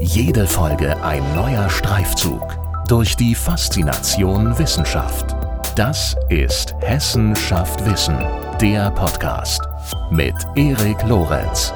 Jede Folge ein neuer Streifzug durch die Faszination Wissenschaft. Das ist Hessen schafft Wissen, der Podcast mit Erik Lorenz.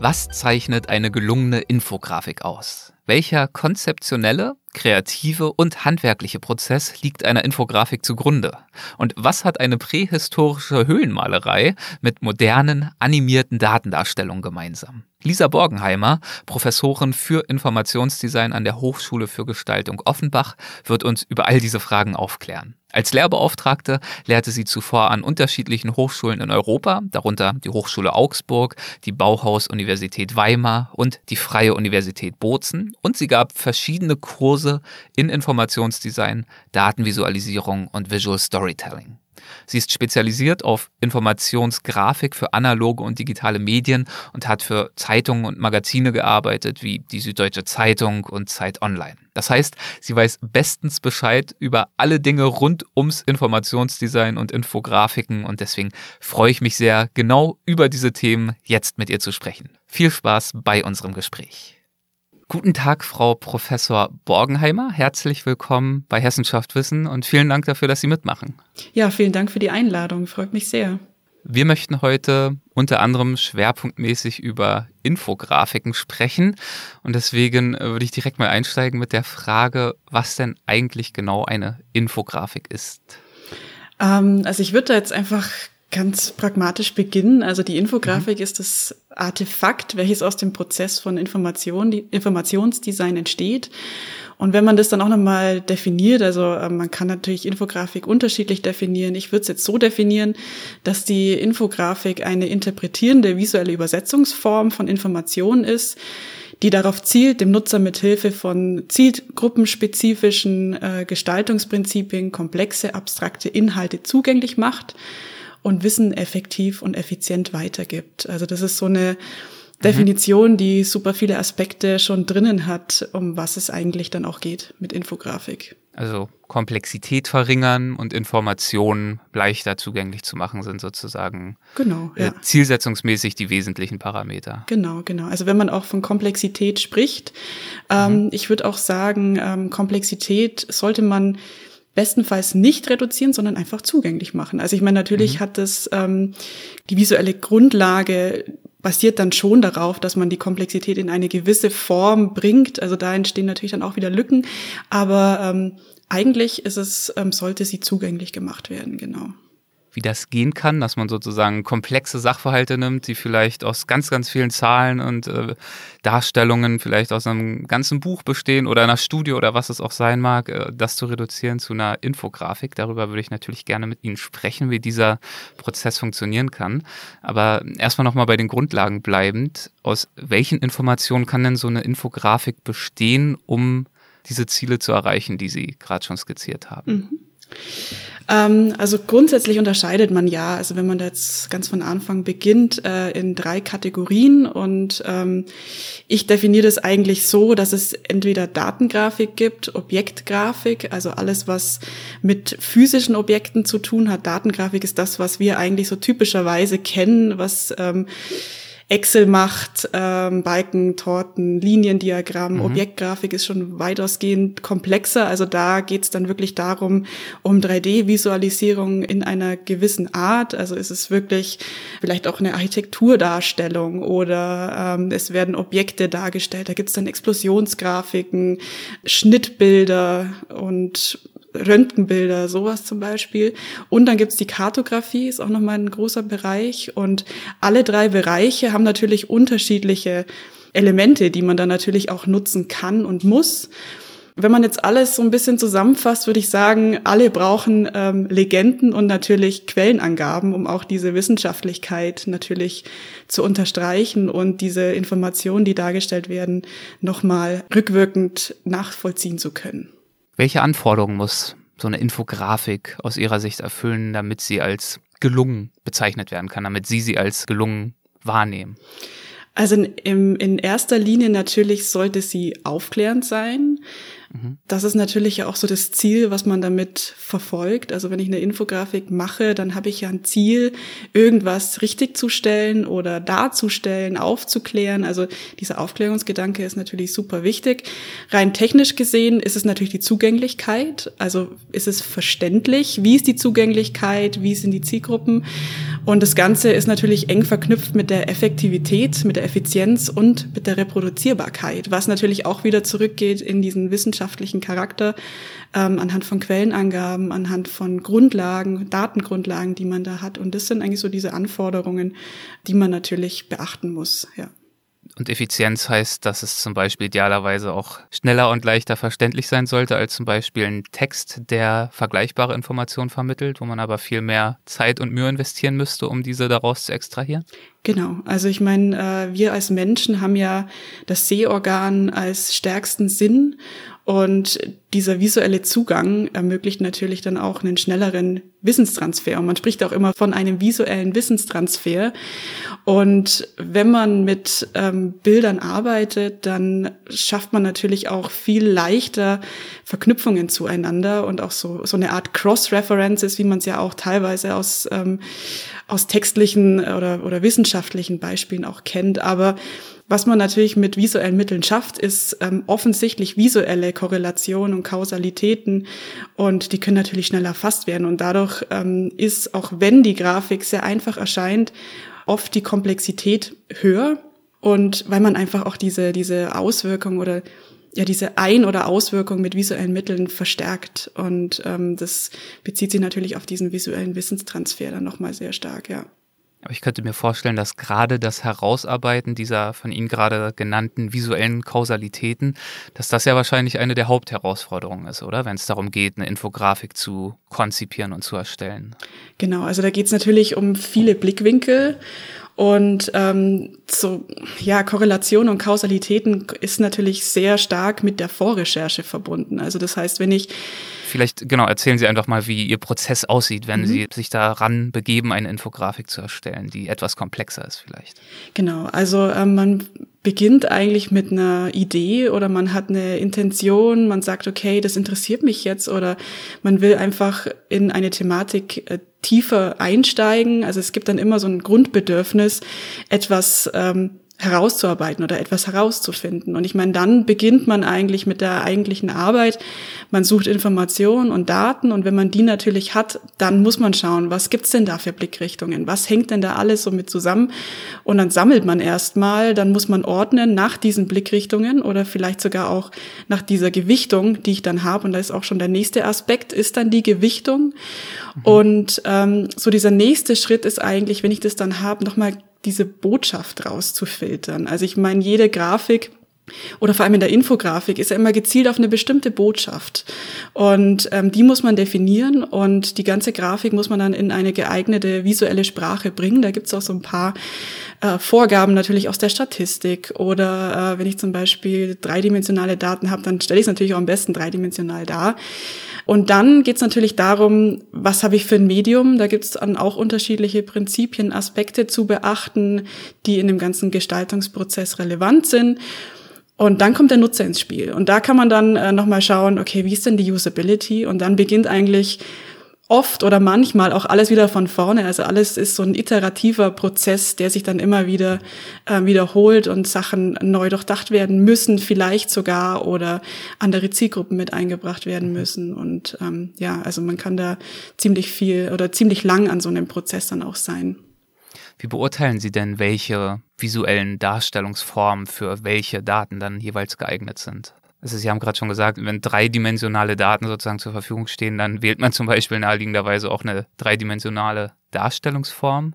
Was zeichnet eine gelungene Infografik aus? Welcher konzeptionelle, kreative und handwerkliche Prozess liegt einer Infografik zugrunde? Und was hat eine prähistorische Höhlenmalerei mit modernen, animierten Datendarstellungen gemeinsam? Lisa Borgenheimer, Professorin für Informationsdesign an der Hochschule für Gestaltung Offenbach, wird uns über all diese Fragen aufklären. Als Lehrbeauftragte lehrte sie zuvor an unterschiedlichen Hochschulen in Europa, darunter die Hochschule Augsburg, die Bauhaus-Universität Weimar und die Freie Universität Bozen und sie gab verschiedene Kurse in Informationsdesign, Datenvisualisierung und Visual Storytelling. Sie ist spezialisiert auf Informationsgrafik für analoge und digitale Medien und hat für Zeitungen und Magazine gearbeitet, wie die Süddeutsche Zeitung und Zeit Online. Das heißt, sie weiß bestens Bescheid über alle Dinge rund ums Informationsdesign und Infografiken und deswegen freue ich mich sehr, genau über diese Themen jetzt mit ihr zu sprechen. Viel Spaß bei unserem Gespräch. Guten Tag, Frau Professor Borgenheimer. Herzlich willkommen bei Hessenschaft Wissen und vielen Dank dafür, dass Sie mitmachen. Ja, vielen Dank für die Einladung. Freut mich sehr. Wir möchten heute unter anderem schwerpunktmäßig über Infografiken sprechen. Und deswegen würde ich direkt mal einsteigen mit der Frage, was denn eigentlich genau eine Infografik ist. Ähm, also ich würde da jetzt einfach ganz pragmatisch beginnen. Also die Infografik mhm. ist das Artefakt, welches aus dem Prozess von Information, Informationsdesign entsteht. Und wenn man das dann auch nochmal definiert, also äh, man kann natürlich Infografik unterschiedlich definieren. Ich würde es jetzt so definieren, dass die Infografik eine interpretierende visuelle Übersetzungsform von Informationen ist, die darauf zielt, dem Nutzer mit Hilfe von zielgruppenspezifischen äh, Gestaltungsprinzipien komplexe, abstrakte Inhalte zugänglich macht und Wissen effektiv und effizient weitergibt. Also das ist so eine Definition, die super viele Aspekte schon drinnen hat, um was es eigentlich dann auch geht mit Infografik. Also Komplexität verringern und Informationen leichter zugänglich zu machen, sind sozusagen genau, äh, ja. zielsetzungsmäßig die wesentlichen Parameter. Genau, genau. Also wenn man auch von Komplexität spricht, ähm, mhm. ich würde auch sagen, ähm, Komplexität sollte man bestenfalls nicht reduzieren, sondern einfach zugänglich machen. Also ich meine, natürlich mhm. hat das ähm, die visuelle Grundlage basiert dann schon darauf, dass man die Komplexität in eine gewisse Form bringt. Also da entstehen natürlich dann auch wieder Lücken, aber ähm, eigentlich ist es, ähm, sollte sie zugänglich gemacht werden, genau wie das gehen kann, dass man sozusagen komplexe Sachverhalte nimmt, die vielleicht aus ganz, ganz vielen Zahlen und äh, Darstellungen vielleicht aus einem ganzen Buch bestehen oder einer Studie oder was es auch sein mag, äh, das zu reduzieren zu einer Infografik. Darüber würde ich natürlich gerne mit Ihnen sprechen, wie dieser Prozess funktionieren kann. Aber erstmal nochmal bei den Grundlagen bleibend. Aus welchen Informationen kann denn so eine Infografik bestehen, um diese Ziele zu erreichen, die Sie gerade schon skizziert haben? Mhm. Ähm, also grundsätzlich unterscheidet man ja, also wenn man jetzt ganz von Anfang beginnt, äh, in drei Kategorien und ähm, ich definiere das eigentlich so, dass es entweder Datengrafik gibt, Objektgrafik, also alles, was mit physischen Objekten zu tun hat. Datengrafik ist das, was wir eigentlich so typischerweise kennen, was ähm, Excel macht, ähm, Balken, Torten, Liniendiagramm, mhm. Objektgrafik ist schon weitausgehend komplexer. Also da geht's dann wirklich darum, um 3D-Visualisierung in einer gewissen Art. Also ist es wirklich vielleicht auch eine Architekturdarstellung oder ähm, es werden Objekte dargestellt. Da gibt's dann Explosionsgrafiken, Schnittbilder und Röntgenbilder, sowas zum Beispiel. Und dann gibt's die Kartografie, ist auch nochmal ein großer Bereich. Und alle drei Bereiche haben natürlich unterschiedliche Elemente, die man dann natürlich auch nutzen kann und muss. Wenn man jetzt alles so ein bisschen zusammenfasst, würde ich sagen, alle brauchen ähm, Legenden und natürlich Quellenangaben, um auch diese Wissenschaftlichkeit natürlich zu unterstreichen und diese Informationen, die dargestellt werden, nochmal rückwirkend nachvollziehen zu können. Welche Anforderungen muss so eine Infografik aus Ihrer Sicht erfüllen, damit sie als gelungen bezeichnet werden kann, damit Sie sie als gelungen wahrnehmen? Also in, in erster Linie natürlich sollte sie aufklärend sein. Mhm. Das ist natürlich ja auch so das Ziel, was man damit verfolgt. Also wenn ich eine Infografik mache, dann habe ich ja ein Ziel, irgendwas richtig zu stellen oder darzustellen, aufzuklären. Also dieser Aufklärungsgedanke ist natürlich super wichtig. Rein technisch gesehen ist es natürlich die Zugänglichkeit. Also ist es verständlich? Wie ist die Zugänglichkeit? Wie sind die Zielgruppen? Und das Ganze ist natürlich eng verknüpft mit der Effektivität, mit der Effizienz und mit der Reproduzierbarkeit, was natürlich auch wieder zurückgeht in diesen wissenschaftlichen Charakter ähm, anhand von Quellenangaben, anhand von Grundlagen, Datengrundlagen, die man da hat. Und das sind eigentlich so diese Anforderungen, die man natürlich beachten muss. Ja. Und Effizienz heißt, dass es zum Beispiel idealerweise auch schneller und leichter verständlich sein sollte als zum Beispiel ein Text, der vergleichbare Informationen vermittelt, wo man aber viel mehr Zeit und Mühe investieren müsste, um diese daraus zu extrahieren? Genau, also ich meine, äh, wir als Menschen haben ja das Sehorgan als stärksten Sinn und dieser visuelle Zugang ermöglicht natürlich dann auch einen schnelleren Wissenstransfer. Und man spricht auch immer von einem visuellen Wissenstransfer. Und wenn man mit ähm, Bildern arbeitet, dann schafft man natürlich auch viel leichter Verknüpfungen zueinander und auch so, so eine Art Cross-References, wie man es ja auch teilweise aus, ähm, aus textlichen oder, oder wissenschaftlichen Beispielen auch kennt. Aber was man natürlich mit visuellen Mitteln schafft, ist ähm, offensichtlich visuelle Korrelationen und Kausalitäten. Und die können natürlich schneller erfasst werden. Und dadurch ähm, ist, auch wenn die Grafik sehr einfach erscheint, oft die Komplexität höher. Und weil man einfach auch diese, diese Auswirkung oder ja diese Ein- oder Auswirkung mit visuellen Mitteln verstärkt. Und ähm, das bezieht sich natürlich auf diesen visuellen Wissenstransfer dann nochmal sehr stark, ja. Aber ich könnte mir vorstellen, dass gerade das Herausarbeiten dieser von Ihnen gerade genannten visuellen Kausalitäten, dass das ja wahrscheinlich eine der Hauptherausforderungen ist, oder? Wenn es darum geht, eine Infografik zu konzipieren und zu erstellen. Genau, also da geht es natürlich um viele Blickwinkel und ähm, so ja Korrelation und Kausalitäten ist natürlich sehr stark mit der Vorrecherche verbunden. Also das heißt, wenn ich Vielleicht, genau, erzählen Sie einfach mal, wie Ihr Prozess aussieht, wenn mhm. Sie sich daran begeben, eine Infografik zu erstellen, die etwas komplexer ist vielleicht. Genau, also ähm, man beginnt eigentlich mit einer Idee oder man hat eine Intention, man sagt, okay, das interessiert mich jetzt oder man will einfach in eine Thematik äh, tiefer einsteigen. Also es gibt dann immer so ein Grundbedürfnis, etwas ähm, herauszuarbeiten oder etwas herauszufinden. Und ich meine, dann beginnt man eigentlich mit der eigentlichen Arbeit. Man sucht Informationen und Daten und wenn man die natürlich hat, dann muss man schauen, was gibt's denn da für Blickrichtungen? Was hängt denn da alles so mit zusammen? Und dann sammelt man erstmal, dann muss man ordnen nach diesen Blickrichtungen oder vielleicht sogar auch nach dieser Gewichtung, die ich dann habe. Und da ist auch schon der nächste Aspekt, ist dann die Gewichtung. Mhm. Und ähm, so dieser nächste Schritt ist eigentlich, wenn ich das dann habe, nochmal diese Botschaft rauszufiltern. Also ich meine, jede Grafik oder vor allem in der Infografik ist ja immer gezielt auf eine bestimmte Botschaft. Und ähm, die muss man definieren und die ganze Grafik muss man dann in eine geeignete visuelle Sprache bringen. Da gibt's auch so ein paar äh, Vorgaben natürlich aus der Statistik. Oder äh, wenn ich zum Beispiel dreidimensionale Daten habe, dann stelle ich es natürlich auch am besten dreidimensional dar. Und dann geht es natürlich darum, was habe ich für ein Medium? Da gibt es dann auch unterschiedliche Prinzipien, Aspekte zu beachten, die in dem ganzen Gestaltungsprozess relevant sind. Und dann kommt der Nutzer ins Spiel. Und da kann man dann äh, nochmal schauen, okay, wie ist denn die Usability? Und dann beginnt eigentlich oft oder manchmal auch alles wieder von vorne. Also alles ist so ein iterativer Prozess, der sich dann immer wieder äh, wiederholt und Sachen neu durchdacht werden müssen, vielleicht sogar oder andere Zielgruppen mit eingebracht werden müssen. Und ähm, ja, also man kann da ziemlich viel oder ziemlich lang an so einem Prozess dann auch sein. Wie beurteilen Sie denn, welche visuellen Darstellungsformen für welche Daten dann jeweils geeignet sind? Also Sie haben gerade schon gesagt, wenn dreidimensionale Daten sozusagen zur Verfügung stehen, dann wählt man zum Beispiel naheliegenderweise auch eine dreidimensionale Darstellungsform.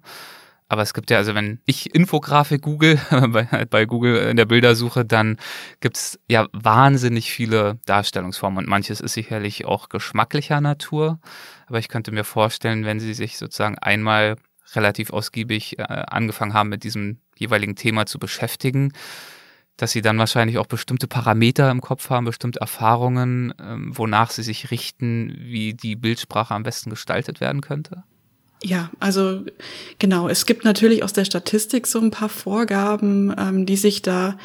Aber es gibt ja, also wenn ich Infografik google, bei, bei Google in der Bildersuche, dann gibt's ja wahnsinnig viele Darstellungsformen und manches ist sicherlich auch geschmacklicher Natur. Aber ich könnte mir vorstellen, wenn Sie sich sozusagen einmal relativ ausgiebig äh, angefangen haben, mit diesem jeweiligen Thema zu beschäftigen, dass sie dann wahrscheinlich auch bestimmte Parameter im Kopf haben, bestimmte Erfahrungen, ähm, wonach sie sich richten, wie die Bildsprache am besten gestaltet werden könnte? Ja, also genau. Es gibt natürlich aus der Statistik so ein paar Vorgaben, ähm, die sich da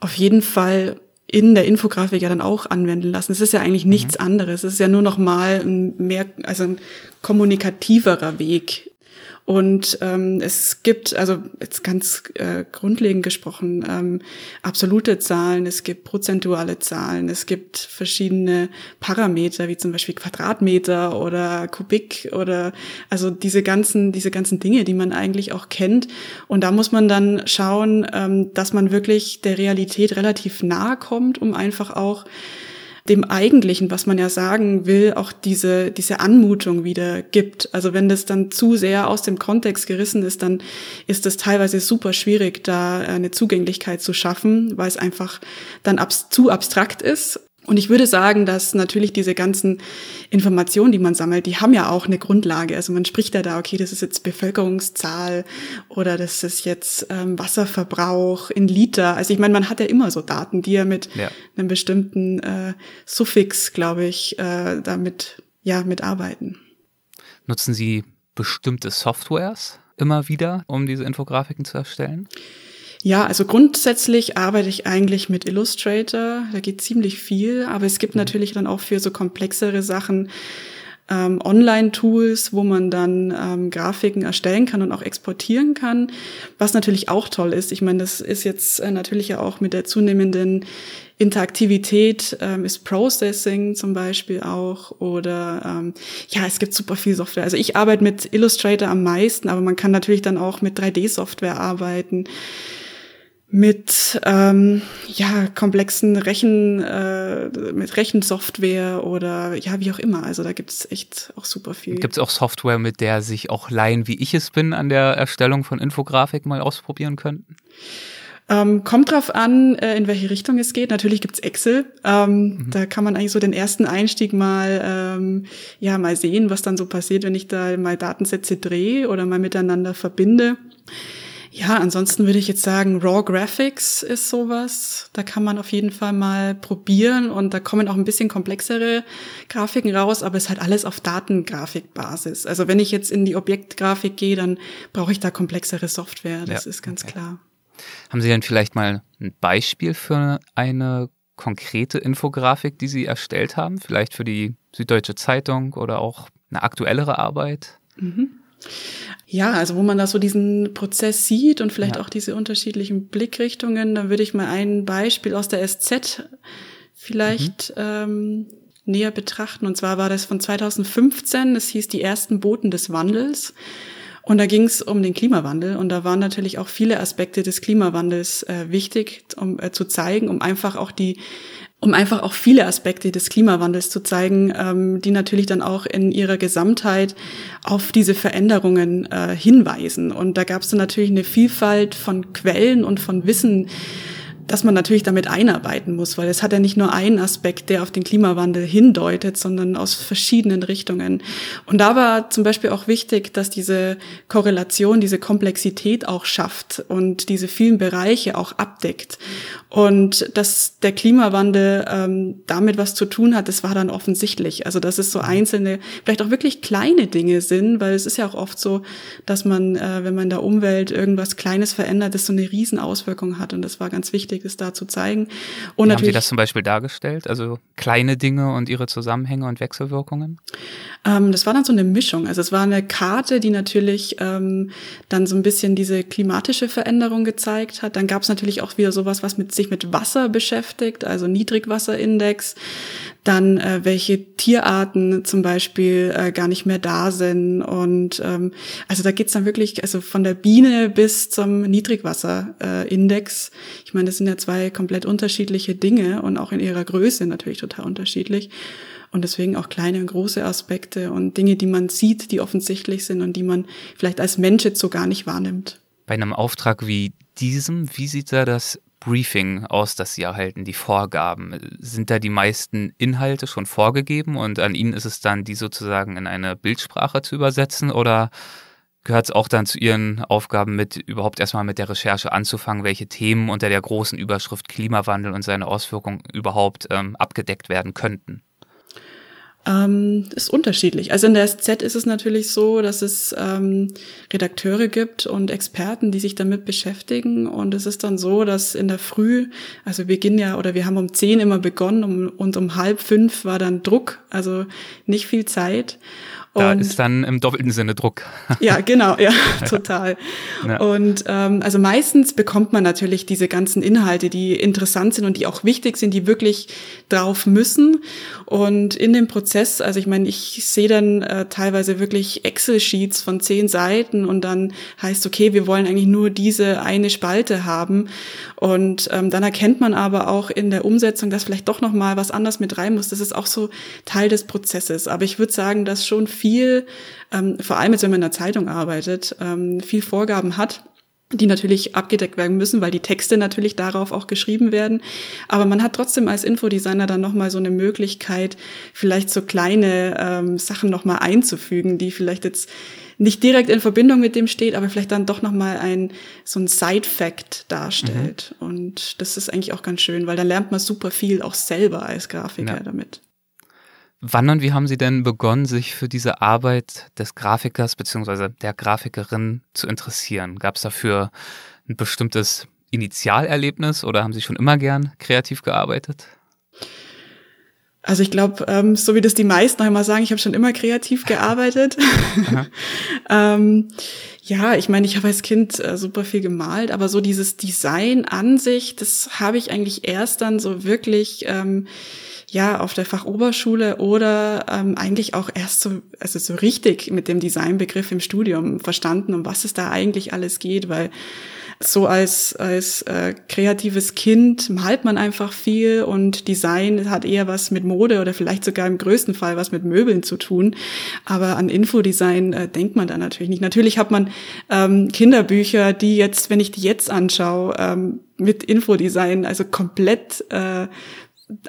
auf jeden Fall in der Infografik ja dann auch anwenden lassen. Es ist ja eigentlich nichts mhm. anderes. Es ist ja nur noch mal ein mehr, also ein kommunikativerer Weg und ähm, es gibt, also jetzt ganz äh, grundlegend gesprochen, ähm, absolute Zahlen, es gibt prozentuale Zahlen, es gibt verschiedene Parameter, wie zum Beispiel Quadratmeter oder Kubik oder also diese ganzen, diese ganzen Dinge, die man eigentlich auch kennt. Und da muss man dann schauen, ähm, dass man wirklich der Realität relativ nahe kommt, um einfach auch dem Eigentlichen, was man ja sagen will, auch diese, diese Anmutung wieder gibt. Also wenn das dann zu sehr aus dem Kontext gerissen ist, dann ist es teilweise super schwierig, da eine Zugänglichkeit zu schaffen, weil es einfach dann abs zu abstrakt ist und ich würde sagen, dass natürlich diese ganzen Informationen, die man sammelt, die haben ja auch eine Grundlage. Also man spricht ja da, okay, das ist jetzt Bevölkerungszahl oder das ist jetzt ähm, Wasserverbrauch in Liter. Also ich meine, man hat ja immer so Daten, die ja mit ja. einem bestimmten äh, Suffix, glaube ich, äh, damit ja mitarbeiten. Nutzen Sie bestimmte Softwares immer wieder, um diese Infografiken zu erstellen? Ja, also grundsätzlich arbeite ich eigentlich mit Illustrator. Da geht ziemlich viel, aber es gibt mhm. natürlich dann auch für so komplexere Sachen ähm, Online-Tools, wo man dann ähm, Grafiken erstellen kann und auch exportieren kann, was natürlich auch toll ist. Ich meine, das ist jetzt äh, natürlich ja auch mit der zunehmenden Interaktivität ähm, ist Processing zum Beispiel auch oder ähm, ja, es gibt super viel Software. Also ich arbeite mit Illustrator am meisten, aber man kann natürlich dann auch mit 3D-Software arbeiten mit ähm, ja komplexen Rechen äh, mit Rechensoftware oder ja wie auch immer. Also da gibt's echt auch super viel. Gibt's auch Software, mit der sich auch Laien wie ich es bin an der Erstellung von Infografik mal ausprobieren könnten? Ähm, kommt drauf an, äh, in welche Richtung es geht. Natürlich gibt's Excel. Ähm, mhm. Da kann man eigentlich so den ersten Einstieg mal ähm, ja mal sehen, was dann so passiert, wenn ich da mal Datensätze drehe oder mal miteinander verbinde. Ja, ansonsten würde ich jetzt sagen, Raw Graphics ist sowas. Da kann man auf jeden Fall mal probieren und da kommen auch ein bisschen komplexere Grafiken raus, aber es ist halt alles auf Datengrafikbasis. Also wenn ich jetzt in die Objektgrafik gehe, dann brauche ich da komplexere Software. Das ja, ist ganz okay. klar. Haben Sie denn vielleicht mal ein Beispiel für eine konkrete Infografik, die Sie erstellt haben? Vielleicht für die Süddeutsche Zeitung oder auch eine aktuellere Arbeit? Mhm. Ja, also wo man da so diesen Prozess sieht und vielleicht ja. auch diese unterschiedlichen Blickrichtungen, dann würde ich mal ein Beispiel aus der SZ vielleicht mhm. ähm, näher betrachten. Und zwar war das von 2015, es hieß die ersten Boten des Wandels. Und da ging es um den Klimawandel und da waren natürlich auch viele Aspekte des Klimawandels äh, wichtig, um äh, zu zeigen, um einfach auch die um einfach auch viele Aspekte des Klimawandels zu zeigen, ähm, die natürlich dann auch in ihrer Gesamtheit auf diese Veränderungen äh, hinweisen. Und da gab es dann natürlich eine Vielfalt von Quellen und von Wissen, dass man natürlich damit einarbeiten muss, weil es hat ja nicht nur einen Aspekt, der auf den Klimawandel hindeutet, sondern aus verschiedenen Richtungen. Und da war zum Beispiel auch wichtig, dass diese Korrelation, diese Komplexität auch schafft und diese vielen Bereiche auch abdeckt. Und dass der Klimawandel ähm, damit was zu tun hat, das war dann offensichtlich. Also dass es so einzelne, vielleicht auch wirklich kleine Dinge sind, weil es ist ja auch oft so, dass man, äh, wenn man in der Umwelt irgendwas Kleines verändert, das so eine Riesenauswirkung hat. Und das war ganz wichtig wichtig ist, da zu zeigen. Und Wie haben Sie das zum Beispiel dargestellt? Also kleine Dinge und ihre Zusammenhänge und Wechselwirkungen? Ähm, das war dann so eine Mischung. Also es war eine Karte, die natürlich ähm, dann so ein bisschen diese klimatische Veränderung gezeigt hat. Dann gab es natürlich auch wieder sowas, was mit sich mit Wasser beschäftigt, also Niedrigwasserindex dann äh, welche Tierarten zum Beispiel äh, gar nicht mehr da sind. Und ähm, also da geht's dann wirklich, also von der Biene bis zum Niedrigwasserindex. Äh, ich meine, das sind ja zwei komplett unterschiedliche Dinge und auch in ihrer Größe natürlich total unterschiedlich. Und deswegen auch kleine und große Aspekte und Dinge, die man sieht, die offensichtlich sind und die man vielleicht als Mensch jetzt so gar nicht wahrnimmt. Bei einem Auftrag wie diesem, wie sieht da das Briefing aus, das Sie erhalten, die Vorgaben? Sind da die meisten Inhalte schon vorgegeben und an Ihnen ist es dann, die sozusagen in eine Bildsprache zu übersetzen oder gehört es auch dann zu Ihren Aufgaben mit, überhaupt erstmal mit der Recherche anzufangen, welche Themen unter der großen Überschrift Klimawandel und seine Auswirkungen überhaupt ähm, abgedeckt werden könnten? Ähm, ist unterschiedlich. Also in der SZ ist es natürlich so, dass es ähm, Redakteure gibt und Experten, die sich damit beschäftigen. Und es ist dann so, dass in der Früh, also wir beginnen ja, oder wir haben um zehn immer begonnen um, und um halb fünf war dann Druck, also nicht viel Zeit. Da und, ist dann im doppelten Sinne Druck. Ja, genau, ja, total. Ja. Und ähm, also meistens bekommt man natürlich diese ganzen Inhalte, die interessant sind und die auch wichtig sind, die wirklich drauf müssen. Und in dem Prozess, also ich meine, ich sehe dann äh, teilweise wirklich Excel-Sheets von zehn Seiten und dann heißt, okay, wir wollen eigentlich nur diese eine Spalte haben. Und ähm, dann erkennt man aber auch in der Umsetzung, dass vielleicht doch noch mal was anders mit rein muss. Das ist auch so Teil des Prozesses. Aber ich würde sagen, dass schon viel, ähm, vor allem jetzt, wenn man in der Zeitung arbeitet, ähm, viel Vorgaben hat die natürlich abgedeckt werden müssen, weil die Texte natürlich darauf auch geschrieben werden. Aber man hat trotzdem als Infodesigner dann nochmal so eine Möglichkeit, vielleicht so kleine ähm, Sachen nochmal einzufügen, die vielleicht jetzt nicht direkt in Verbindung mit dem steht, aber vielleicht dann doch nochmal ein, so ein Side-Fact darstellt. Mhm. Und das ist eigentlich auch ganz schön, weil dann lernt man super viel auch selber als Grafiker ja. damit. Wann und wie haben Sie denn begonnen, sich für diese Arbeit des Grafikers bzw. der Grafikerin zu interessieren? Gab es dafür ein bestimmtes Initialerlebnis oder haben Sie schon immer gern kreativ gearbeitet? Also ich glaube, ähm, so wie das die meisten auch immer sagen, ich habe schon immer kreativ gearbeitet. ähm, ja, ich meine, ich habe als Kind äh, super viel gemalt, aber so dieses Design an sich, das habe ich eigentlich erst dann so wirklich ähm, ja auf der Fachoberschule oder ähm, eigentlich auch erst so also so richtig mit dem Designbegriff im Studium verstanden, um was es da eigentlich alles geht, weil so als als äh, kreatives Kind malt man einfach viel und Design hat eher was mit Mode oder vielleicht sogar im größten Fall was mit Möbeln zu tun, aber an Infodesign äh, denkt man da natürlich nicht. Natürlich hat man ähm, Kinderbücher, die jetzt, wenn ich die jetzt anschaue, ähm, mit Infodesign also komplett äh,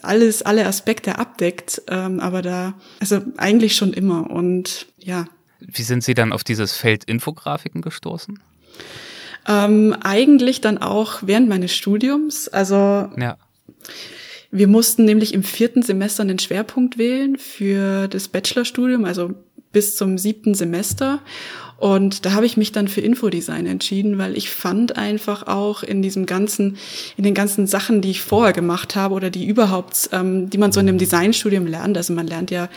alles, alle Aspekte abdeckt, ähm, aber da, also eigentlich schon immer und ja. Wie sind Sie dann auf dieses Feld Infografiken gestoßen? Ähm, eigentlich dann auch während meines Studiums, also ja. wir mussten nämlich im vierten Semester einen Schwerpunkt wählen für das Bachelorstudium, also bis zum siebten Semester. Und da habe ich mich dann für Infodesign entschieden, weil ich fand einfach auch in diesem ganzen, in den ganzen Sachen, die ich vorher gemacht habe oder die überhaupt, ähm, die man so in einem Designstudium lernt. Also man lernt ja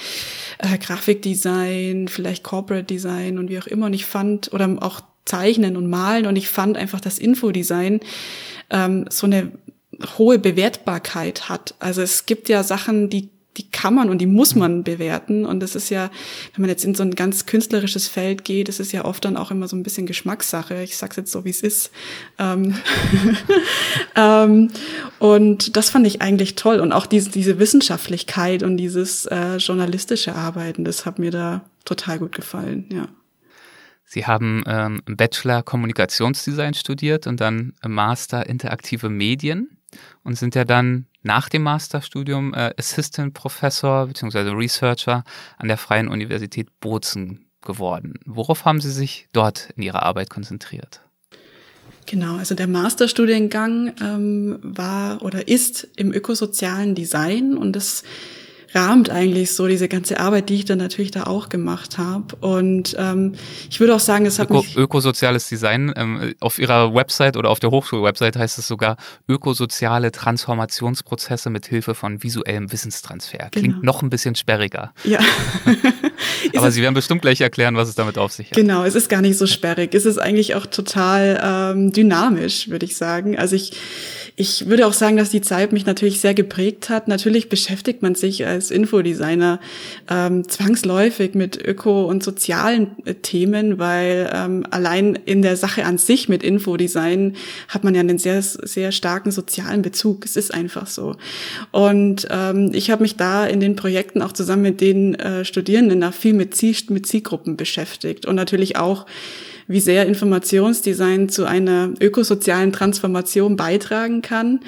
äh, Grafikdesign, vielleicht Corporate Design und wie auch immer. Und ich fand, oder auch Zeichnen und Malen. Und ich fand einfach, dass Infodesign ähm, so eine hohe Bewertbarkeit hat. Also es gibt ja Sachen, die die kann man und die muss man bewerten. Und das ist ja, wenn man jetzt in so ein ganz künstlerisches Feld geht, das ist ja oft dann auch immer so ein bisschen Geschmackssache. Ich sag's jetzt so, wie es ist. Ähm, ähm, und das fand ich eigentlich toll. Und auch diese, diese Wissenschaftlichkeit und dieses äh, journalistische Arbeiten, das hat mir da total gut gefallen, ja. Sie haben ähm, Bachelor Kommunikationsdesign studiert und dann Master Interaktive Medien und sind ja dann nach dem Masterstudium äh, Assistant Professor bzw. Researcher an der Freien Universität Bozen geworden. Worauf haben Sie sich dort in Ihrer Arbeit konzentriert? Genau, also der Masterstudiengang ähm, war oder ist im ökosozialen Design und das rahmt eigentlich so diese ganze Arbeit, die ich dann natürlich da auch gemacht habe. Und ähm, ich würde auch sagen, es hat Öko, mich ökosoziales Design. Ähm, auf ihrer Website oder auf der Hochschulwebsite heißt es sogar ökosoziale Transformationsprozesse mit Hilfe von visuellem Wissenstransfer. Klingt genau. noch ein bisschen sperriger. Ja. Aber Sie werden bestimmt gleich erklären, was es damit auf sich hat. Genau, es ist gar nicht so sperrig. Es ist eigentlich auch total ähm, dynamisch, würde ich sagen. Also ich ich würde auch sagen, dass die Zeit mich natürlich sehr geprägt hat. Natürlich beschäftigt man sich als Infodesigner ähm, zwangsläufig mit öko- und sozialen äh, Themen, weil ähm, allein in der Sache an sich mit Infodesign hat man ja einen sehr, sehr starken sozialen Bezug. Es ist einfach so. Und ähm, ich habe mich da in den Projekten auch zusammen mit den äh, Studierenden da viel mit, Ziel, mit Zielgruppen beschäftigt und natürlich auch wie sehr Informationsdesign zu einer ökosozialen Transformation beitragen kann.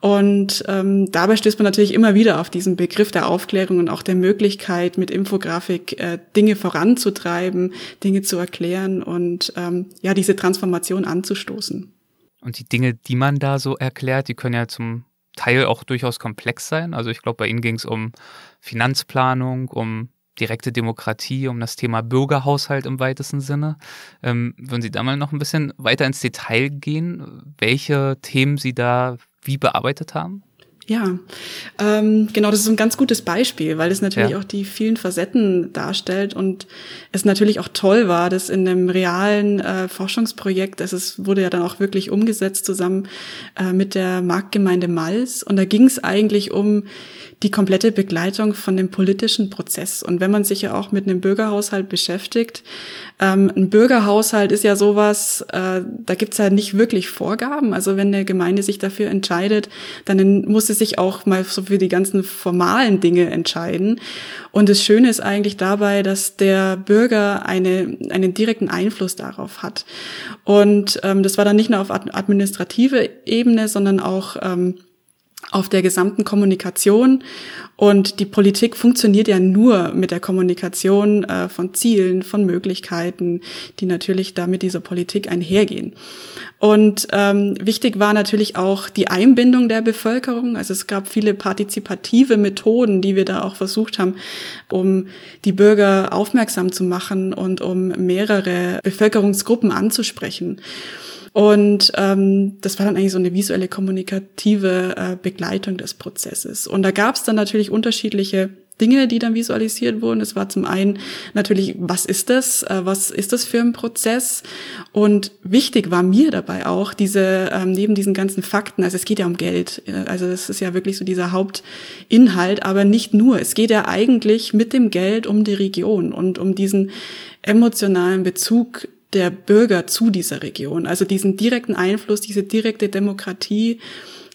Und ähm, dabei stößt man natürlich immer wieder auf diesen Begriff der Aufklärung und auch der Möglichkeit, mit Infografik äh, Dinge voranzutreiben, Dinge zu erklären und ähm, ja, diese Transformation anzustoßen. Und die Dinge, die man da so erklärt, die können ja zum Teil auch durchaus komplex sein. Also ich glaube, bei Ihnen ging es um Finanzplanung, um direkte Demokratie, um das Thema Bürgerhaushalt im weitesten Sinne. Ähm, würden Sie da mal noch ein bisschen weiter ins Detail gehen, welche Themen Sie da wie bearbeitet haben? Ja, ähm, genau, das ist ein ganz gutes Beispiel, weil es natürlich ja. auch die vielen Facetten darstellt und es natürlich auch toll war, dass in einem realen äh, Forschungsprojekt, es ist, wurde ja dann auch wirklich umgesetzt zusammen äh, mit der Marktgemeinde Mals und da ging es eigentlich um die komplette Begleitung von dem politischen Prozess. Und wenn man sich ja auch mit einem Bürgerhaushalt beschäftigt, ähm, ein Bürgerhaushalt ist ja sowas, äh, da gibt's ja nicht wirklich Vorgaben. Also wenn eine Gemeinde sich dafür entscheidet, dann muss sie sich auch mal so für die ganzen formalen Dinge entscheiden. Und das Schöne ist eigentlich dabei, dass der Bürger eine, einen direkten Einfluss darauf hat. Und ähm, das war dann nicht nur auf administrative Ebene, sondern auch ähm, auf der gesamten Kommunikation. Und die Politik funktioniert ja nur mit der Kommunikation äh, von Zielen, von Möglichkeiten, die natürlich da mit dieser Politik einhergehen. Und ähm, wichtig war natürlich auch die Einbindung der Bevölkerung. Also es gab viele partizipative Methoden, die wir da auch versucht haben, um die Bürger aufmerksam zu machen und um mehrere Bevölkerungsgruppen anzusprechen. Und ähm, das war dann eigentlich so eine visuelle kommunikative äh, Begleitung des Prozesses. Und da gab es dann natürlich unterschiedliche Dinge, die dann visualisiert wurden. Es war zum einen natürlich, was ist das? Äh, was ist das für ein Prozess? Und wichtig war mir dabei auch diese, ähm, neben diesen ganzen Fakten, also es geht ja um Geld. Äh, also es ist ja wirklich so dieser Hauptinhalt, aber nicht nur. Es geht ja eigentlich mit dem Geld um die Region und um diesen emotionalen Bezug der Bürger zu dieser Region. Also diesen direkten Einfluss, diese direkte Demokratie,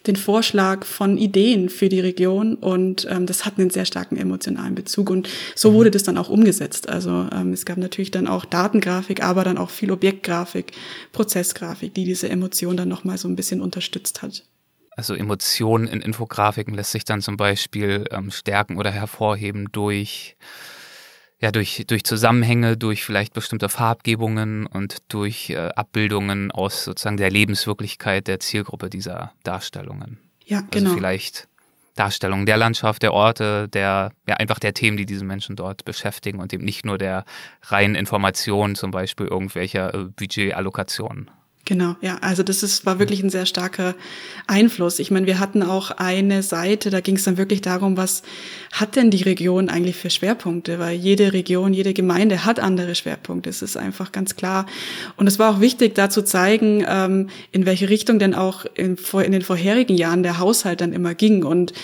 den Vorschlag von Ideen für die Region und ähm, das hat einen sehr starken emotionalen Bezug und so mhm. wurde das dann auch umgesetzt. Also ähm, es gab natürlich dann auch Datengrafik, aber dann auch viel Objektgrafik, Prozessgrafik, die diese Emotion dann nochmal so ein bisschen unterstützt hat. Also Emotionen in Infografiken lässt sich dann zum Beispiel ähm, stärken oder hervorheben durch ja, durch, durch Zusammenhänge, durch vielleicht bestimmte Farbgebungen und durch äh, Abbildungen aus sozusagen der Lebenswirklichkeit der Zielgruppe dieser Darstellungen. Ja, also genau. Vielleicht Darstellungen der Landschaft, der Orte, der, ja, einfach der Themen, die diese Menschen dort beschäftigen und eben nicht nur der reinen Informationen, zum Beispiel irgendwelcher äh, Budgetallokationen. Genau, ja, also das ist, war wirklich ein sehr starker Einfluss. Ich meine, wir hatten auch eine Seite, da ging es dann wirklich darum, was hat denn die Region eigentlich für Schwerpunkte? Weil jede Region, jede Gemeinde hat andere Schwerpunkte. Das ist einfach ganz klar. Und es war auch wichtig, da zu zeigen, ähm, in welche Richtung denn auch in, in den vorherigen Jahren der Haushalt dann immer ging. Und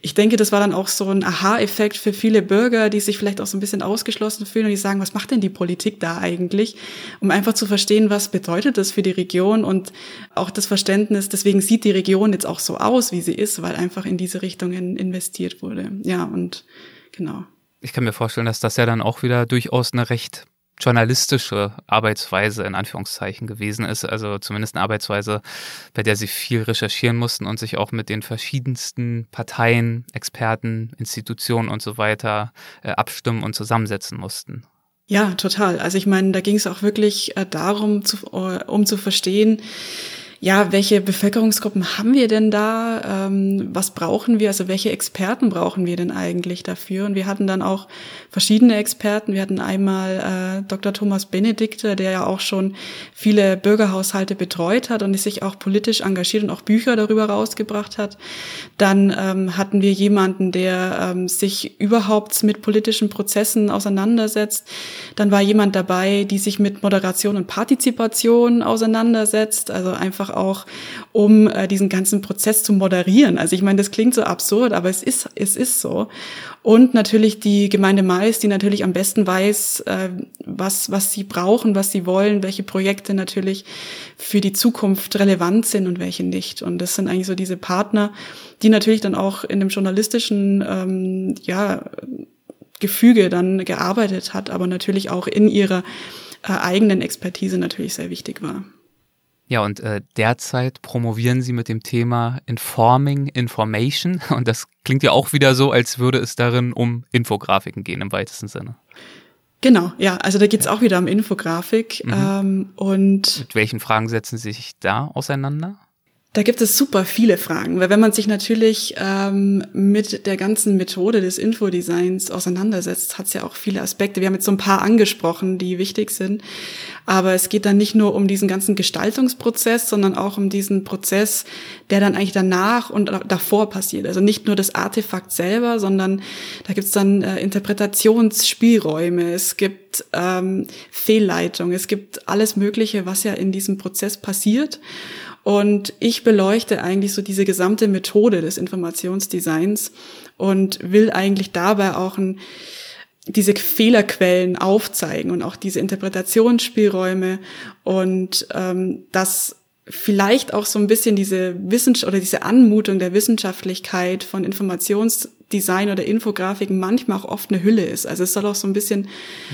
ich denke, das war dann auch so ein Aha-Effekt für viele Bürger, die sich vielleicht auch so ein bisschen ausgeschlossen fühlen und die sagen, was macht denn die Politik da eigentlich? Um einfach zu verstehen, was bedeutet das für die Region und auch das Verständnis, deswegen sieht die Region jetzt auch so aus, wie sie ist, weil einfach in diese Richtung investiert wurde. Ja, und genau. Ich kann mir vorstellen, dass das ja dann auch wieder durchaus eine recht journalistische Arbeitsweise in Anführungszeichen gewesen ist. Also zumindest eine Arbeitsweise, bei der sie viel recherchieren mussten und sich auch mit den verschiedensten Parteien, Experten, Institutionen und so weiter äh, abstimmen und zusammensetzen mussten. Ja, total. Also ich meine, da ging es auch wirklich äh, darum, zu, äh, um zu verstehen, ja, welche Bevölkerungsgruppen haben wir denn da? Ähm, was brauchen wir? Also welche Experten brauchen wir denn eigentlich dafür? Und wir hatten dann auch verschiedene Experten. Wir hatten einmal äh, Dr. Thomas Benedikte, der ja auch schon viele Bürgerhaushalte betreut hat und sich auch politisch engagiert und auch Bücher darüber rausgebracht hat. Dann ähm, hatten wir jemanden, der ähm, sich überhaupt mit politischen Prozessen auseinandersetzt. Dann war jemand dabei, die sich mit Moderation und Partizipation auseinandersetzt. Also einfach einfach auch, um äh, diesen ganzen Prozess zu moderieren. Also ich meine, das klingt so absurd, aber es ist, es ist so. Und natürlich die Gemeinde Mais, die natürlich am besten weiß, äh, was, was sie brauchen, was sie wollen, welche Projekte natürlich für die Zukunft relevant sind und welche nicht. Und das sind eigentlich so diese Partner, die natürlich dann auch in dem journalistischen, ähm, ja, Gefüge dann gearbeitet hat, aber natürlich auch in ihrer äh, eigenen Expertise natürlich sehr wichtig war. Ja, und äh, derzeit promovieren Sie mit dem Thema Informing Information. Und das klingt ja auch wieder so, als würde es darin um Infografiken gehen im weitesten Sinne. Genau, ja, also da geht's auch wieder um Infografik. Mhm. Ähm, und mit welchen Fragen setzen Sie sich da auseinander? Da gibt es super viele Fragen, weil wenn man sich natürlich ähm, mit der ganzen Methode des Infodesigns auseinandersetzt, hat es ja auch viele Aspekte. Wir haben jetzt so ein paar angesprochen, die wichtig sind, aber es geht dann nicht nur um diesen ganzen Gestaltungsprozess, sondern auch um diesen Prozess, der dann eigentlich danach und davor passiert. Also nicht nur das Artefakt selber, sondern da gibt es dann äh, Interpretationsspielräume, es gibt ähm, Fehlleitung, es gibt alles Mögliche, was ja in diesem Prozess passiert. Und ich beleuchte eigentlich so diese gesamte Methode des Informationsdesigns und will eigentlich dabei auch ein, diese Fehlerquellen aufzeigen und auch diese Interpretationsspielräume und ähm, das vielleicht auch so ein bisschen diese Wissenschaft oder diese Anmutung der Wissenschaftlichkeit von Informationsdesign oder Infografiken manchmal auch oft eine Hülle ist. Also es soll auch so ein bisschen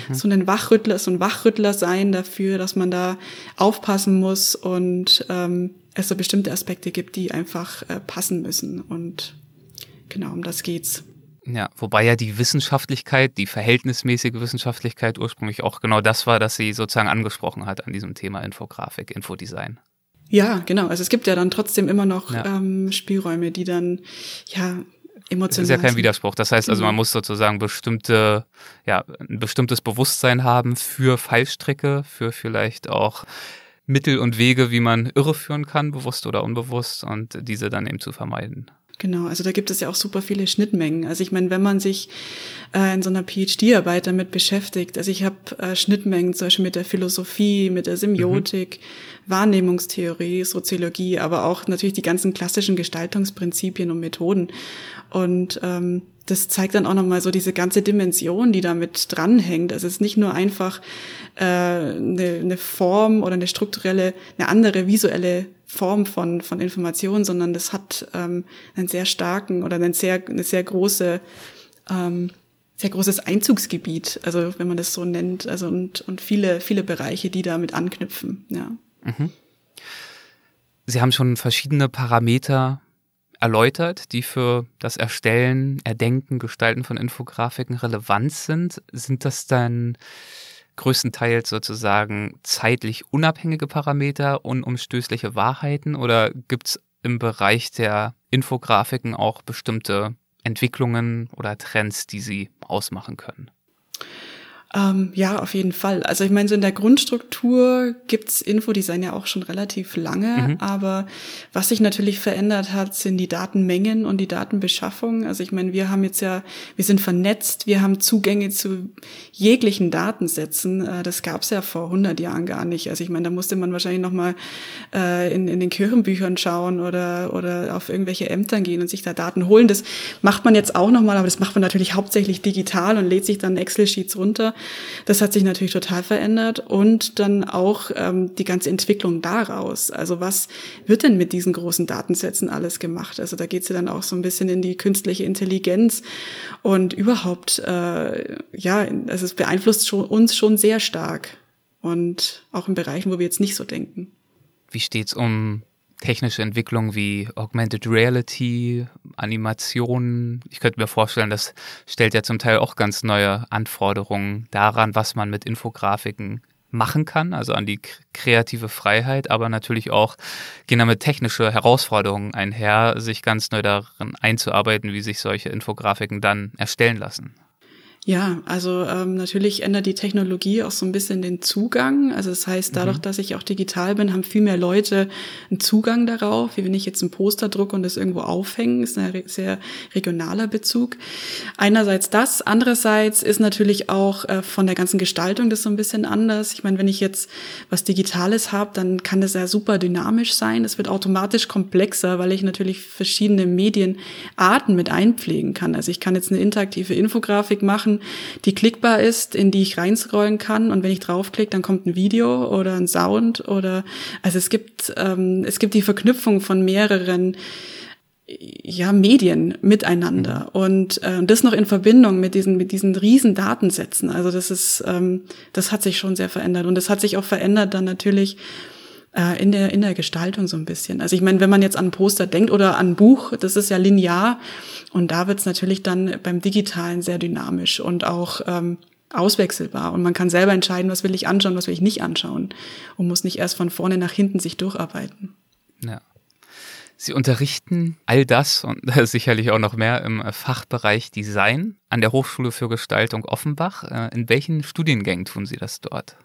mhm. so ein Wachrüttler, so ein Wachrüttler sein dafür, dass man da aufpassen muss und ähm, es so bestimmte Aspekte gibt, die einfach äh, passen müssen. Und genau, um das geht's. Ja, wobei ja die Wissenschaftlichkeit, die verhältnismäßige Wissenschaftlichkeit ursprünglich auch genau das war, das sie sozusagen angesprochen hat an diesem Thema Infografik, Infodesign. Ja, genau. Also es gibt ja dann trotzdem immer noch ja. ähm, Spielräume, die dann ja emotional. Das ist ja kein Widerspruch. Das heißt also, man genau. muss sozusagen bestimmte, ja, ein bestimmtes Bewusstsein haben für Fallstricke, für vielleicht auch Mittel und Wege, wie man irreführen kann, bewusst oder unbewusst, und diese dann eben zu vermeiden. Genau, also da gibt es ja auch super viele Schnittmengen. Also ich meine, wenn man sich äh, in so einer PhD-Arbeit damit beschäftigt, also ich habe äh, Schnittmengen zum Beispiel mit der Philosophie, mit der Semiotik, mhm. Wahrnehmungstheorie, Soziologie, aber auch natürlich die ganzen klassischen Gestaltungsprinzipien und Methoden. Und ähm, das zeigt dann auch nochmal so diese ganze Dimension, die damit dranhängt. Also es ist nicht nur einfach äh, eine, eine Form oder eine strukturelle, eine andere visuelle Form von, von Information, sondern das hat ähm, einen sehr starken oder einen sehr, eine sehr große, ähm, sehr großes Einzugsgebiet, also wenn man das so nennt, also und, und viele, viele Bereiche, die damit anknüpfen, ja. Mhm. Sie haben schon verschiedene Parameter erläutert, die für das Erstellen, Erdenken, Gestalten von Infografiken relevant sind. Sind das dann größtenteils sozusagen zeitlich unabhängige Parameter, unumstößliche Wahrheiten oder gibt es im Bereich der Infografiken auch bestimmte Entwicklungen oder Trends, die sie ausmachen können? Ähm, ja, auf jeden Fall. Also ich meine, so in der Grundstruktur gibt's Infodesign ja auch schon relativ lange, mhm. aber was sich natürlich verändert hat, sind die Datenmengen und die Datenbeschaffung. Also ich meine, wir haben jetzt ja, wir sind vernetzt, wir haben Zugänge zu jeglichen Datensätzen. Äh, das gab's ja vor 100 Jahren gar nicht. Also ich meine, da musste man wahrscheinlich noch mal äh, in, in den Kirchenbüchern schauen oder, oder auf irgendwelche Ämtern gehen und sich da Daten holen. Das macht man jetzt auch noch mal, aber das macht man natürlich hauptsächlich digital und lädt sich dann Excel-Sheets runter. Das hat sich natürlich total verändert und dann auch ähm, die ganze Entwicklung daraus. Also was wird denn mit diesen großen Datensätzen alles gemacht? Also da geht es ja dann auch so ein bisschen in die künstliche Intelligenz und überhaupt, äh, ja, also es beeinflusst schon, uns schon sehr stark und auch in Bereichen, wo wir jetzt nicht so denken. Wie steht's um technische Entwicklungen wie Augmented Reality, Animationen. Ich könnte mir vorstellen, das stellt ja zum Teil auch ganz neue Anforderungen daran, was man mit Infografiken machen kann, also an die kreative Freiheit, aber natürlich auch gehen damit technische Herausforderungen einher, sich ganz neu darin einzuarbeiten, wie sich solche Infografiken dann erstellen lassen. Ja, also ähm, natürlich ändert die Technologie auch so ein bisschen den Zugang. Also das heißt, dadurch, mhm. dass ich auch digital bin, haben viel mehr Leute einen Zugang darauf, wie wenn ich jetzt ein Poster drucke und das irgendwo aufhängen, ist ein sehr regionaler Bezug. Einerseits das, andererseits ist natürlich auch äh, von der ganzen Gestaltung das so ein bisschen anders. Ich meine, wenn ich jetzt was Digitales habe, dann kann das ja super dynamisch sein. Es wird automatisch komplexer, weil ich natürlich verschiedene Medienarten mit einpflegen kann. Also ich kann jetzt eine interaktive Infografik machen, machen, die klickbar ist, in die ich reinscrollen kann. Und wenn ich draufklicke, dann kommt ein Video oder ein Sound oder also es gibt ähm, es gibt die Verknüpfung von mehreren ja, Medien miteinander mhm. und äh, das noch in Verbindung mit diesen mit diesen riesen Datensätzen. Also das ist ähm, das hat sich schon sehr verändert und das hat sich auch verändert dann natürlich äh, in der in der Gestaltung so ein bisschen. Also ich meine, wenn man jetzt an Poster denkt oder an Buch, das ist ja linear und da wird es natürlich dann beim Digitalen sehr dynamisch und auch ähm, auswechselbar. Und man kann selber entscheiden, was will ich anschauen, was will ich nicht anschauen. Und muss nicht erst von vorne nach hinten sich durcharbeiten. Ja. Sie unterrichten all das und sicherlich auch noch mehr im Fachbereich Design an der Hochschule für Gestaltung Offenbach. Äh, in welchen Studiengängen tun Sie das dort?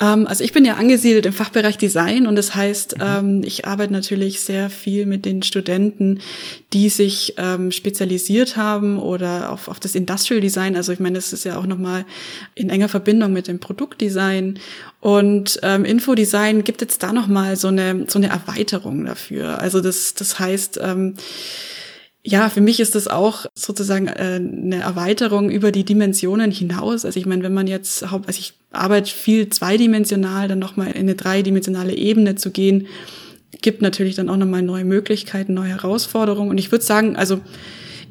Ähm, also ich bin ja angesiedelt im Fachbereich Design und das heißt, mhm. ähm, ich arbeite natürlich sehr viel mit den Studenten, die sich ähm, spezialisiert haben oder auf, auf das Industrial Design. Also ich meine, das ist ja auch nochmal in enger Verbindung mit dem Produktdesign. Und ähm, Infodesign gibt jetzt da nochmal so eine, so eine Erweiterung dafür. Also das, das heißt, ähm, ja, für mich ist das auch sozusagen äh, eine Erweiterung über die Dimensionen hinaus. Also ich meine, wenn man jetzt, also ich arbeite viel zweidimensional, dann nochmal in eine dreidimensionale Ebene zu gehen, gibt natürlich dann auch nochmal neue Möglichkeiten, neue Herausforderungen. Und ich würde sagen, also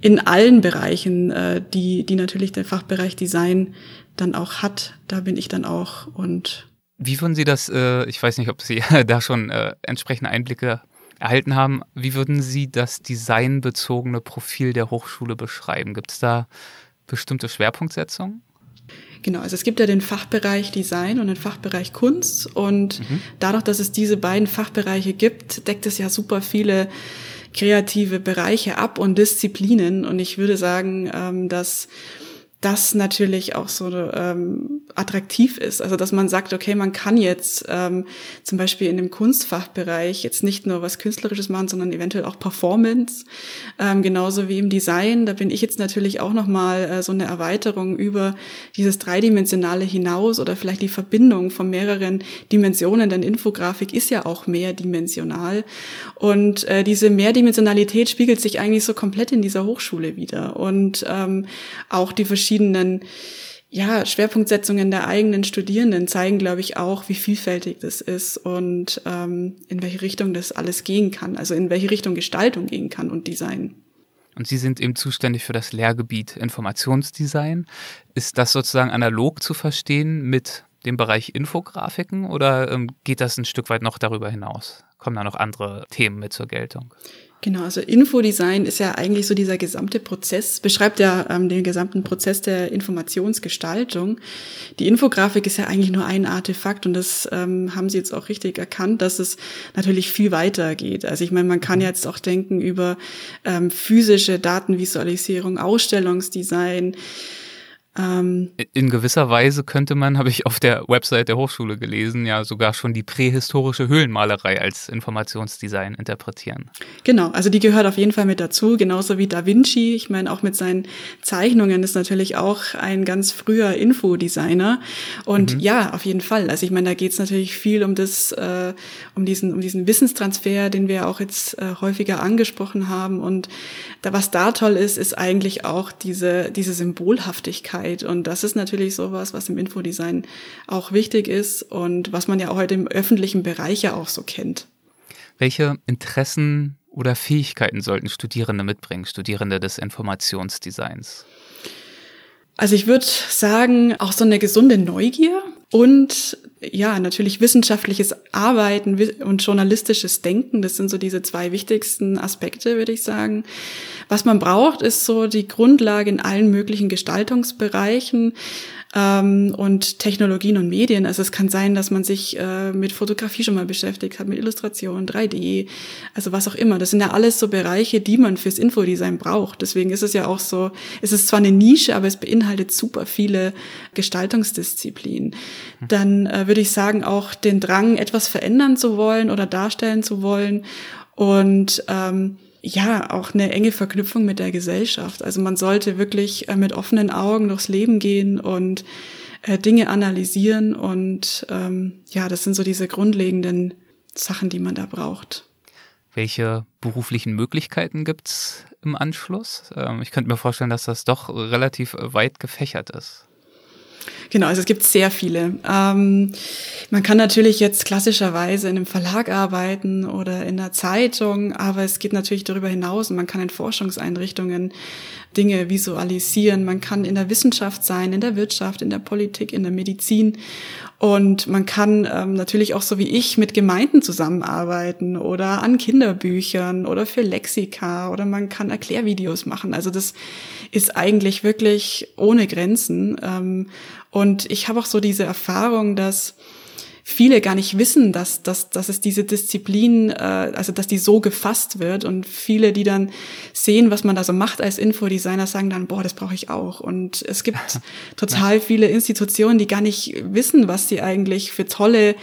in allen Bereichen, äh, die, die natürlich der Fachbereich Design dann auch hat, da bin ich dann auch und wie würden Sie das, äh, ich weiß nicht, ob Sie da schon äh, entsprechende Einblicke erhalten haben. Wie würden Sie das designbezogene Profil der Hochschule beschreiben? Gibt es da bestimmte Schwerpunktsetzungen? Genau, also es gibt ja den Fachbereich Design und den Fachbereich Kunst und mhm. dadurch, dass es diese beiden Fachbereiche gibt, deckt es ja super viele kreative Bereiche ab und Disziplinen und ich würde sagen, ähm, dass das natürlich auch so ähm, attraktiv ist. Also dass man sagt, okay, man kann jetzt ähm, zum Beispiel in dem Kunstfachbereich jetzt nicht nur was Künstlerisches machen, sondern eventuell auch Performance, ähm, genauso wie im Design. Da bin ich jetzt natürlich auch nochmal äh, so eine Erweiterung über dieses Dreidimensionale hinaus oder vielleicht die Verbindung von mehreren Dimensionen, denn Infografik ist ja auch mehrdimensional. Und äh, diese Mehrdimensionalität spiegelt sich eigentlich so komplett in dieser Hochschule wieder. Und ähm, auch die verschiedenen verschiedenen ja, Schwerpunktsetzungen der eigenen Studierenden zeigen, glaube ich, auch, wie vielfältig das ist und ähm, in welche Richtung das alles gehen kann, also in welche Richtung Gestaltung gehen kann und Design. Und Sie sind eben zuständig für das Lehrgebiet Informationsdesign. Ist das sozusagen analog zu verstehen mit dem Bereich Infografiken oder ähm, geht das ein Stück weit noch darüber hinaus? Kommen da noch andere Themen mit zur Geltung? Genau, also Infodesign ist ja eigentlich so dieser gesamte Prozess, beschreibt ja ähm, den gesamten Prozess der Informationsgestaltung. Die Infografik ist ja eigentlich nur ein Artefakt und das ähm, haben Sie jetzt auch richtig erkannt, dass es natürlich viel weiter geht. Also ich meine, man kann jetzt auch denken über ähm, physische Datenvisualisierung, Ausstellungsdesign, ähm, in gewisser Weise könnte man, habe ich auf der Website der Hochschule gelesen, ja sogar schon die prähistorische Höhlenmalerei als Informationsdesign interpretieren. Genau, also die gehört auf jeden Fall mit dazu, genauso wie Da Vinci. Ich meine, auch mit seinen Zeichnungen ist natürlich auch ein ganz früher Infodesigner. Und mhm. ja, auf jeden Fall. Also ich meine, da geht es natürlich viel um das, äh, um diesen, um diesen Wissenstransfer, den wir auch jetzt äh, häufiger angesprochen haben. Und da, was da toll ist, ist eigentlich auch diese, diese Symbolhaftigkeit Sichtbarkeit. Und das ist natürlich sowas, was im Infodesign auch wichtig ist und was man ja auch heute im öffentlichen Bereich ja auch so kennt. Welche Interessen oder Fähigkeiten sollten Studierende mitbringen, Studierende des Informationsdesigns? Also ich würde sagen, auch so eine gesunde Neugier und ja, natürlich wissenschaftliches Arbeiten und journalistisches Denken. Das sind so diese zwei wichtigsten Aspekte, würde ich sagen. Was man braucht, ist so die Grundlage in allen möglichen Gestaltungsbereichen ähm, und Technologien und Medien. Also es kann sein, dass man sich äh, mit Fotografie schon mal beschäftigt hat, mit Illustration, 3D, also was auch immer. Das sind ja alles so Bereiche, die man fürs Infodesign braucht. Deswegen ist es ja auch so, es ist zwar eine Nische, aber es beinhaltet super viele Gestaltungsdisziplinen. Dann äh, würde ich sagen, auch den Drang, etwas verändern zu wollen oder darstellen zu wollen. Und ähm, ja, auch eine enge Verknüpfung mit der Gesellschaft. Also man sollte wirklich äh, mit offenen Augen durchs Leben gehen und äh, Dinge analysieren und ähm, ja, das sind so diese grundlegenden Sachen, die man da braucht. Welche beruflichen Möglichkeiten gibt's im Anschluss? Ähm, ich könnte mir vorstellen, dass das doch relativ weit gefächert ist. Genau, also es gibt sehr viele. Ähm, man kann natürlich jetzt klassischerweise in einem Verlag arbeiten oder in einer Zeitung, aber es geht natürlich darüber hinaus und man kann in Forschungseinrichtungen Dinge visualisieren. Man kann in der Wissenschaft sein, in der Wirtschaft, in der Politik, in der Medizin. Und man kann ähm, natürlich auch so wie ich mit Gemeinden zusammenarbeiten oder an Kinderbüchern oder für Lexika oder man kann Erklärvideos machen. Also das ist eigentlich wirklich ohne Grenzen. Ähm, und ich habe auch so diese Erfahrung, dass viele gar nicht wissen, dass, dass, dass es diese Disziplin, äh, also dass die so gefasst wird und viele, die dann sehen, was man da so macht als Infodesigner, sagen dann, boah, das brauche ich auch. Und es gibt total viele Institutionen, die gar nicht wissen, was sie eigentlich für tolle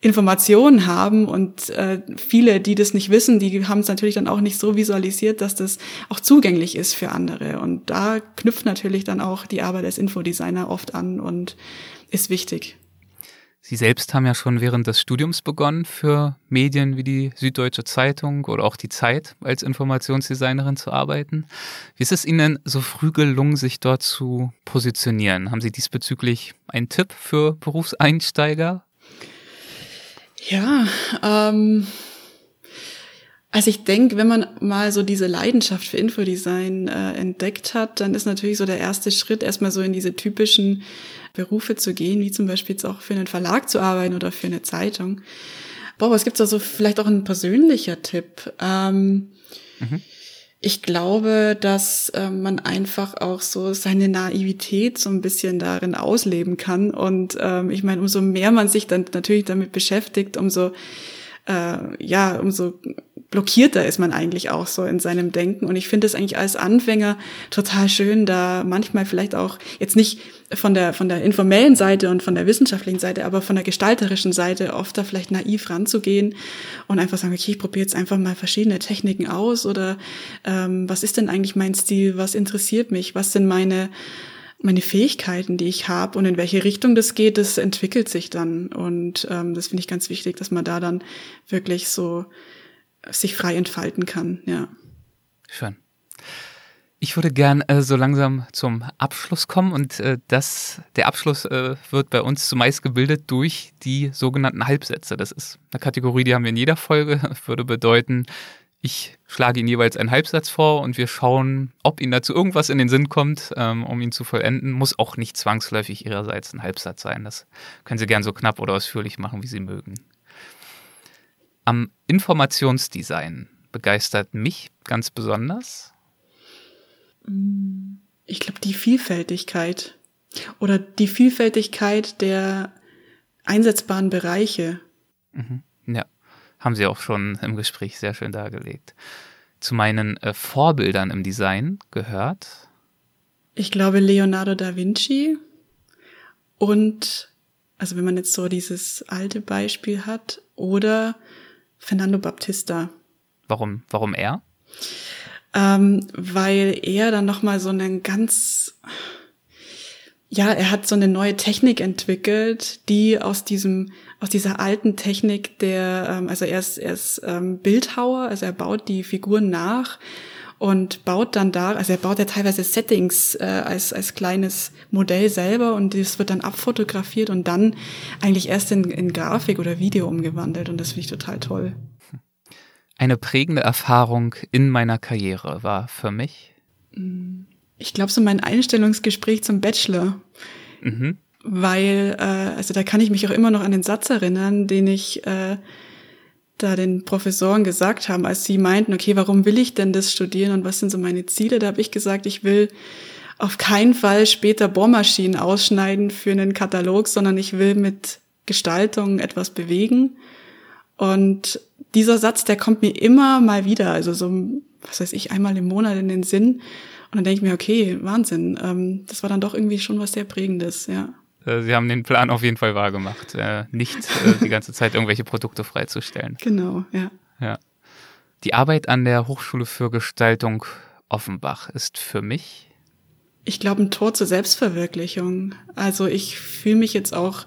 Informationen haben und äh, viele, die das nicht wissen, die haben es natürlich dann auch nicht so visualisiert, dass das auch zugänglich ist für andere. Und da knüpft natürlich dann auch die Arbeit als Infodesigner oft an und ist wichtig. Sie selbst haben ja schon während des Studiums begonnen, für Medien wie die Süddeutsche Zeitung oder auch die Zeit als Informationsdesignerin zu arbeiten. Wie ist es Ihnen so früh gelungen, sich dort zu positionieren? Haben Sie diesbezüglich einen Tipp für Berufseinsteiger? Ja, ähm, also ich denke, wenn man mal so diese Leidenschaft für Infodesign äh, entdeckt hat, dann ist natürlich so der erste Schritt, erstmal so in diese typischen Berufe zu gehen, wie zum Beispiel jetzt auch für einen Verlag zu arbeiten oder für eine Zeitung. Boah, was gibt's da so vielleicht auch ein persönlicher Tipp? Ähm, mhm. Ich glaube, dass äh, man einfach auch so seine Naivität so ein bisschen darin ausleben kann. Und ähm, ich meine, umso mehr man sich dann natürlich damit beschäftigt, umso äh, ja, umso blockierter ist man eigentlich auch so in seinem Denken. Und ich finde es eigentlich als Anfänger total schön, da manchmal vielleicht auch jetzt nicht von der, von der informellen Seite und von der wissenschaftlichen Seite, aber von der gestalterischen Seite oft da vielleicht naiv ranzugehen und einfach sagen, okay, ich probiere jetzt einfach mal verschiedene Techniken aus oder ähm, was ist denn eigentlich mein Stil, was interessiert mich, was sind meine meine Fähigkeiten, die ich habe und in welche Richtung das geht, das entwickelt sich dann. Und ähm, das finde ich ganz wichtig, dass man da dann wirklich so sich frei entfalten kann, ja. Schön. Ich würde gern äh, so langsam zum Abschluss kommen und äh, das, der Abschluss äh, wird bei uns zumeist gebildet durch die sogenannten Halbsätze. Das ist eine Kategorie, die haben wir in jeder Folge. Das würde bedeuten, ich schlage Ihnen jeweils einen Halbsatz vor und wir schauen, ob Ihnen dazu irgendwas in den Sinn kommt, ähm, um ihn zu vollenden. Muss auch nicht zwangsläufig Ihrerseits ein Halbsatz sein. Das können Sie gern so knapp oder ausführlich machen, wie Sie mögen. Am Informationsdesign begeistert mich ganz besonders? Ich glaube, die Vielfältigkeit oder die Vielfältigkeit der einsetzbaren Bereiche. Mhm. Ja, haben Sie auch schon im Gespräch sehr schön dargelegt. Zu meinen äh, Vorbildern im Design gehört? Ich glaube Leonardo da Vinci und also wenn man jetzt so dieses alte Beispiel hat oder Fernando Baptista. Warum, warum er? Ähm, weil er dann nochmal so einen ganz, ja, er hat so eine neue Technik entwickelt, die aus diesem, aus dieser alten Technik der, ähm, also er ist, er ist ähm, Bildhauer, also er baut die Figuren nach und baut dann da, also er baut ja teilweise Settings äh, als, als kleines Modell selber und das wird dann abfotografiert und dann eigentlich erst in, in Grafik oder Video umgewandelt und das finde ich total toll. Eine prägende Erfahrung in meiner Karriere war für mich? Ich glaube, so mein Einstellungsgespräch zum Bachelor. Mhm. Weil, äh, also da kann ich mich auch immer noch an den Satz erinnern, den ich äh, da den Professoren gesagt haben, als sie meinten, okay, warum will ich denn das studieren und was sind so meine Ziele? Da habe ich gesagt, ich will auf keinen Fall später Bohrmaschinen ausschneiden für einen Katalog, sondern ich will mit Gestaltung etwas bewegen. Und dieser Satz, der kommt mir immer mal wieder, also so, was weiß ich, einmal im Monat in den Sinn. Und dann denke ich mir, okay, Wahnsinn, ähm, das war dann doch irgendwie schon was sehr Prägendes, ja. Äh, Sie haben den Plan auf jeden Fall wahrgemacht, äh, nicht äh, die ganze Zeit irgendwelche Produkte freizustellen. Genau, ja. Ja. Die Arbeit an der Hochschule für Gestaltung Offenbach ist für mich ich glaube, ein Tor zur Selbstverwirklichung. Also ich fühle mich jetzt auch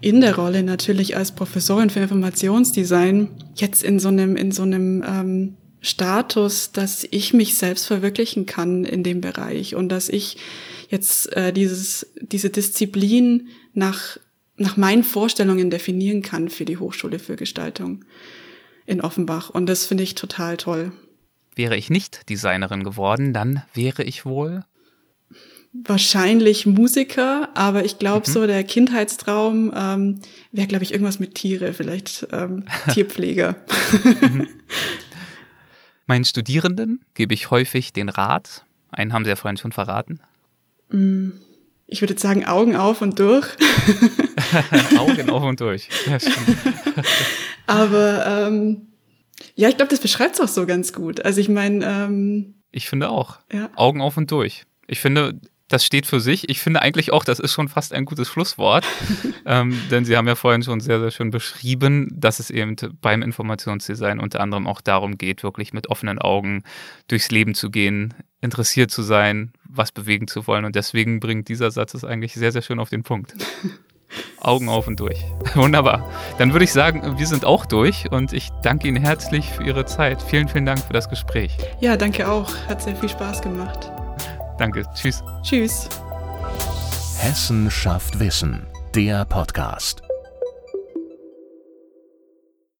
in der Rolle natürlich als Professorin für Informationsdesign jetzt in so einem, in so einem ähm, Status, dass ich mich selbst verwirklichen kann in dem Bereich und dass ich jetzt äh, dieses, diese Disziplin nach, nach meinen Vorstellungen definieren kann für die Hochschule für Gestaltung in Offenbach. Und das finde ich total toll. Wäre ich nicht Designerin geworden, dann wäre ich wohl wahrscheinlich Musiker, aber ich glaube, mhm. so der Kindheitstraum ähm, wäre, glaube ich, irgendwas mit Tiere, vielleicht ähm, Tierpfleger. mhm. Meinen Studierenden gebe ich häufig den Rat, einen haben Sie ja vorhin schon verraten, ich würde jetzt sagen, Augen auf und durch. Augen auf und durch. Ja, Aber ähm, ja, ich glaube, das beschreibt es auch so ganz gut. Also ich meine, ähm, ich finde auch. Ja. Augen auf und durch. Ich finde, das steht für sich. Ich finde eigentlich auch, das ist schon fast ein gutes Schlusswort, ähm, denn Sie haben ja vorhin schon sehr, sehr schön beschrieben, dass es eben beim Informationsdesign unter anderem auch darum geht, wirklich mit offenen Augen durchs Leben zu gehen, interessiert zu sein, was bewegen zu wollen. Und deswegen bringt dieser Satz es eigentlich sehr, sehr schön auf den Punkt. Augen auf und durch. Wunderbar. Dann würde ich sagen, wir sind auch durch und ich danke Ihnen herzlich für Ihre Zeit. Vielen, vielen Dank für das Gespräch. Ja, danke auch. Hat sehr viel Spaß gemacht. Danke. Tschüss. Tschüss. Hessen schafft Wissen. Der Podcast.